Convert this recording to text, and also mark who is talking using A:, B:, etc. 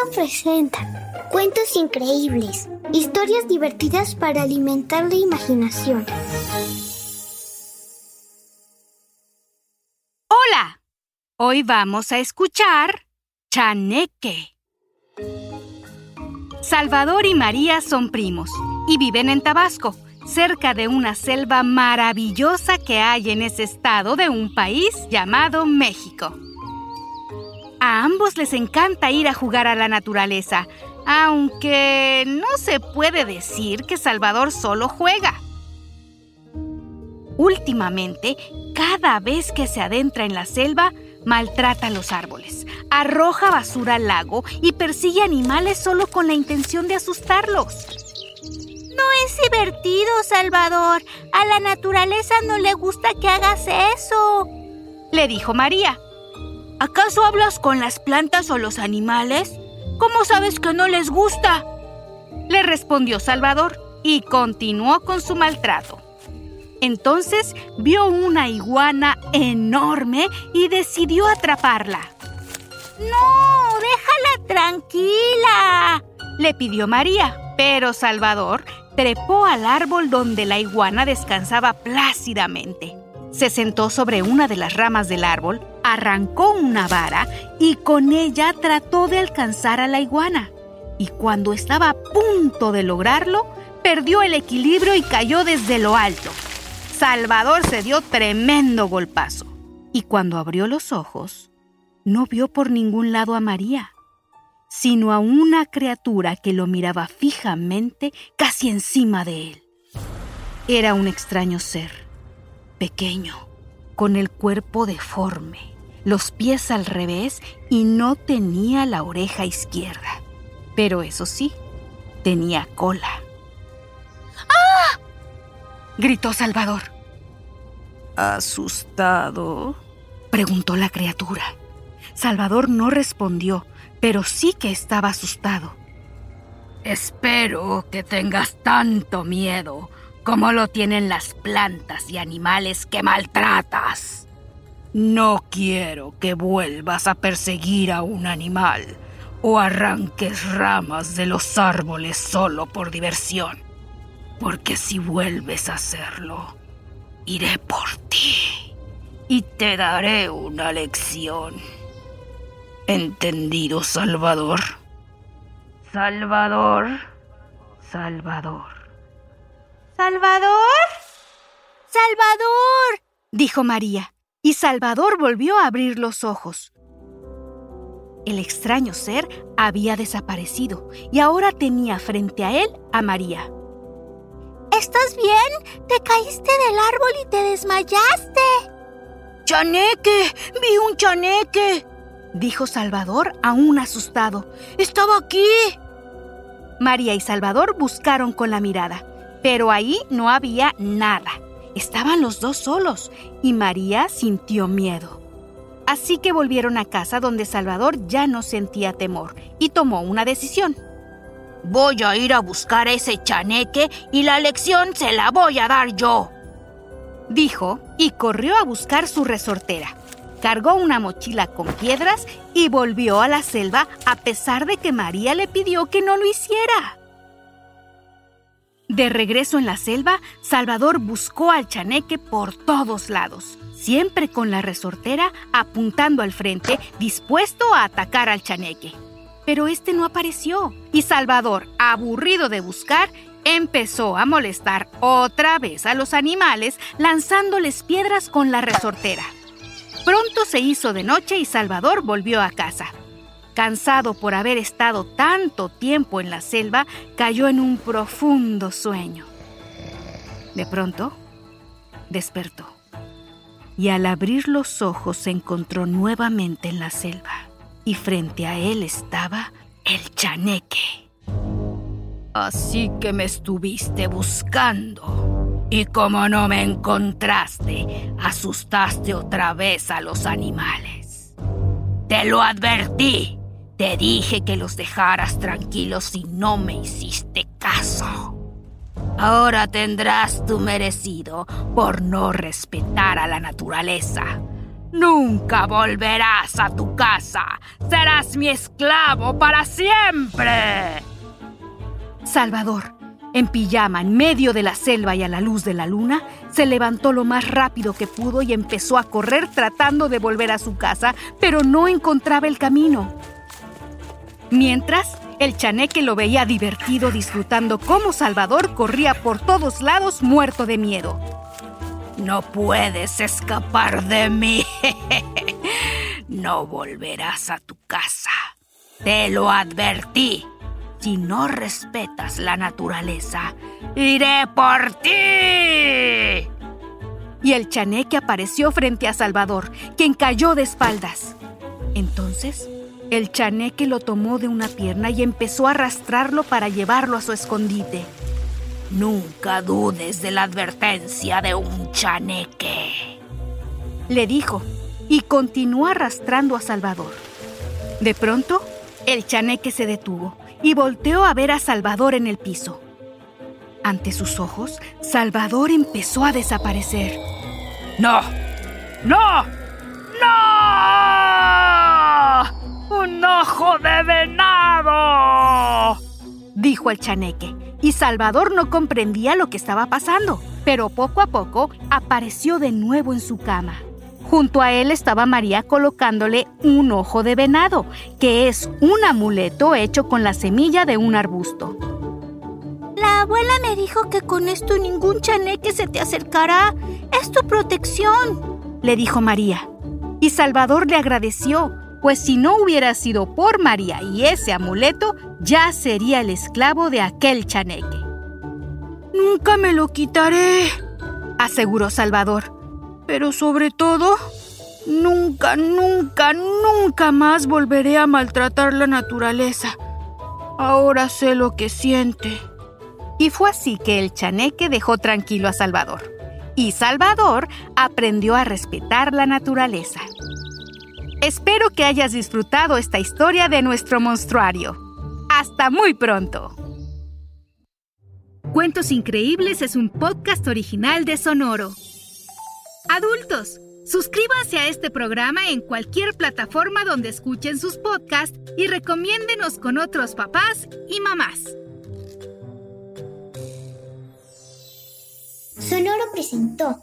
A: Sonoro
B: presenta cuentos increíbles, historias divertidas para alimentar la imaginación.
C: Hola, hoy vamos a escuchar Chaneque. Salvador y María son primos y viven en Tabasco, cerca de una selva maravillosa que hay en ese estado de un país llamado México. A ambos les encanta ir a jugar a la naturaleza, aunque no se puede decir que Salvador solo juega. Últimamente, cada vez que se adentra en la selva, maltrata los árboles, arroja basura al lago y persigue animales solo con la intención de asustarlos.
D: No es divertido, Salvador. A la naturaleza no le gusta que hagas eso.
C: Le dijo María. ¿Acaso hablas con las plantas o los animales? ¿Cómo sabes que no les gusta? Le respondió Salvador y continuó con su maltrato. Entonces vio una iguana enorme y decidió atraparla.
D: No, déjala tranquila,
C: le pidió María, pero Salvador trepó al árbol donde la iguana descansaba plácidamente. Se sentó sobre una de las ramas del árbol, arrancó una vara y con ella trató de alcanzar a la iguana. Y cuando estaba a punto de lograrlo, perdió el equilibrio y cayó desde lo alto. Salvador se dio tremendo golpazo. Y cuando abrió los ojos, no vio por ningún lado a María sino a una criatura que lo miraba fijamente casi encima de él. Era un extraño ser, pequeño, con el cuerpo deforme, los pies al revés y no tenía la oreja izquierda. Pero eso sí, tenía cola. ¡Ah! gritó Salvador. ¿Asustado? preguntó la criatura. Salvador no respondió, pero sí que estaba asustado. Espero que tengas tanto miedo como lo tienen las plantas y animales que maltratas. No quiero que vuelvas a perseguir a un animal o arranques ramas de los árboles solo por diversión, porque si vuelves a hacerlo, iré por ti y te daré una lección. ¿Entendido, Salvador? Salvador. Salvador.
D: ¿Salvador? ¡Salvador!
C: dijo María, y Salvador volvió a abrir los ojos. El extraño ser había desaparecido y ahora tenía frente a él a María.
D: ¿Estás bien? Te caíste del árbol y te desmayaste.
C: ¡Chaneque! ¡Vi un chaneque! dijo Salvador aún asustado. ¡Estaba aquí! María y Salvador buscaron con la mirada, pero ahí no había nada. Estaban los dos solos y María sintió miedo. Así que volvieron a casa donde Salvador ya no sentía temor y tomó una decisión. Voy a ir a buscar ese chaneque y la lección se la voy a dar yo, dijo y corrió a buscar su resortera cargó una mochila con piedras y volvió a la selva a pesar de que María le pidió que no lo hiciera. De regreso en la selva, Salvador buscó al chaneque por todos lados, siempre con la resortera apuntando al frente, dispuesto a atacar al chaneque. Pero este no apareció y Salvador, aburrido de buscar, empezó a molestar otra vez a los animales lanzándoles piedras con la resortera. Pronto se hizo de noche y Salvador volvió a casa. Cansado por haber estado tanto tiempo en la selva, cayó en un profundo sueño. De pronto, despertó y al abrir los ojos se encontró nuevamente en la selva y frente a él estaba el chaneque. Así que me estuviste buscando. Y como no me encontraste, asustaste otra vez a los animales. Te lo advertí. Te dije que los dejaras tranquilos y no me hiciste caso. Ahora tendrás tu merecido por no respetar a la naturaleza. Nunca volverás a tu casa. Serás mi esclavo para siempre. Salvador, en pijama, en medio de la selva y a la luz de la luna, se levantó lo más rápido que pudo y empezó a correr tratando de volver a su casa, pero no encontraba el camino. Mientras, el chaneque lo veía divertido disfrutando cómo Salvador corría por todos lados muerto de miedo. No puedes escapar de mí. no volverás a tu casa. Te lo advertí. Si no respetas la naturaleza, iré por ti. Y el chaneque apareció frente a Salvador, quien cayó de espaldas. Entonces, el chaneque lo tomó de una pierna y empezó a arrastrarlo para llevarlo a su escondite. Nunca dudes de la advertencia de un chaneque, le dijo, y continuó arrastrando a Salvador. De pronto, el chaneque se detuvo y volteó a ver a Salvador en el piso. Ante sus ojos, Salvador empezó a desaparecer. ¡No! ¡No! Dijo el chaneque, y Salvador no comprendía lo que estaba pasando, pero poco a poco apareció de nuevo en su cama. Junto a él estaba María colocándole un ojo de venado, que es un amuleto hecho con la semilla de un arbusto.
D: La abuela me dijo que con esto ningún chaneque se te acercará. Es tu protección,
C: le dijo María. Y Salvador le agradeció, pues si no hubiera sido por María y ese amuleto, ya sería el esclavo de aquel chaneque. Nunca me lo quitaré, aseguró Salvador pero sobre todo, nunca, nunca, nunca más volveré a maltratar la naturaleza. Ahora sé lo que siente. Y fue así que el chaneque dejó tranquilo a Salvador. Y Salvador aprendió a respetar la naturaleza. Espero que hayas disfrutado esta historia de nuestro monstruario. Hasta muy pronto. Cuentos Increíbles es un podcast original de Sonoro. Adultos, suscríbanse a este programa en cualquier plataforma donde escuchen sus podcasts y recomiéndenos con otros papás y mamás.
B: Sonoro presentó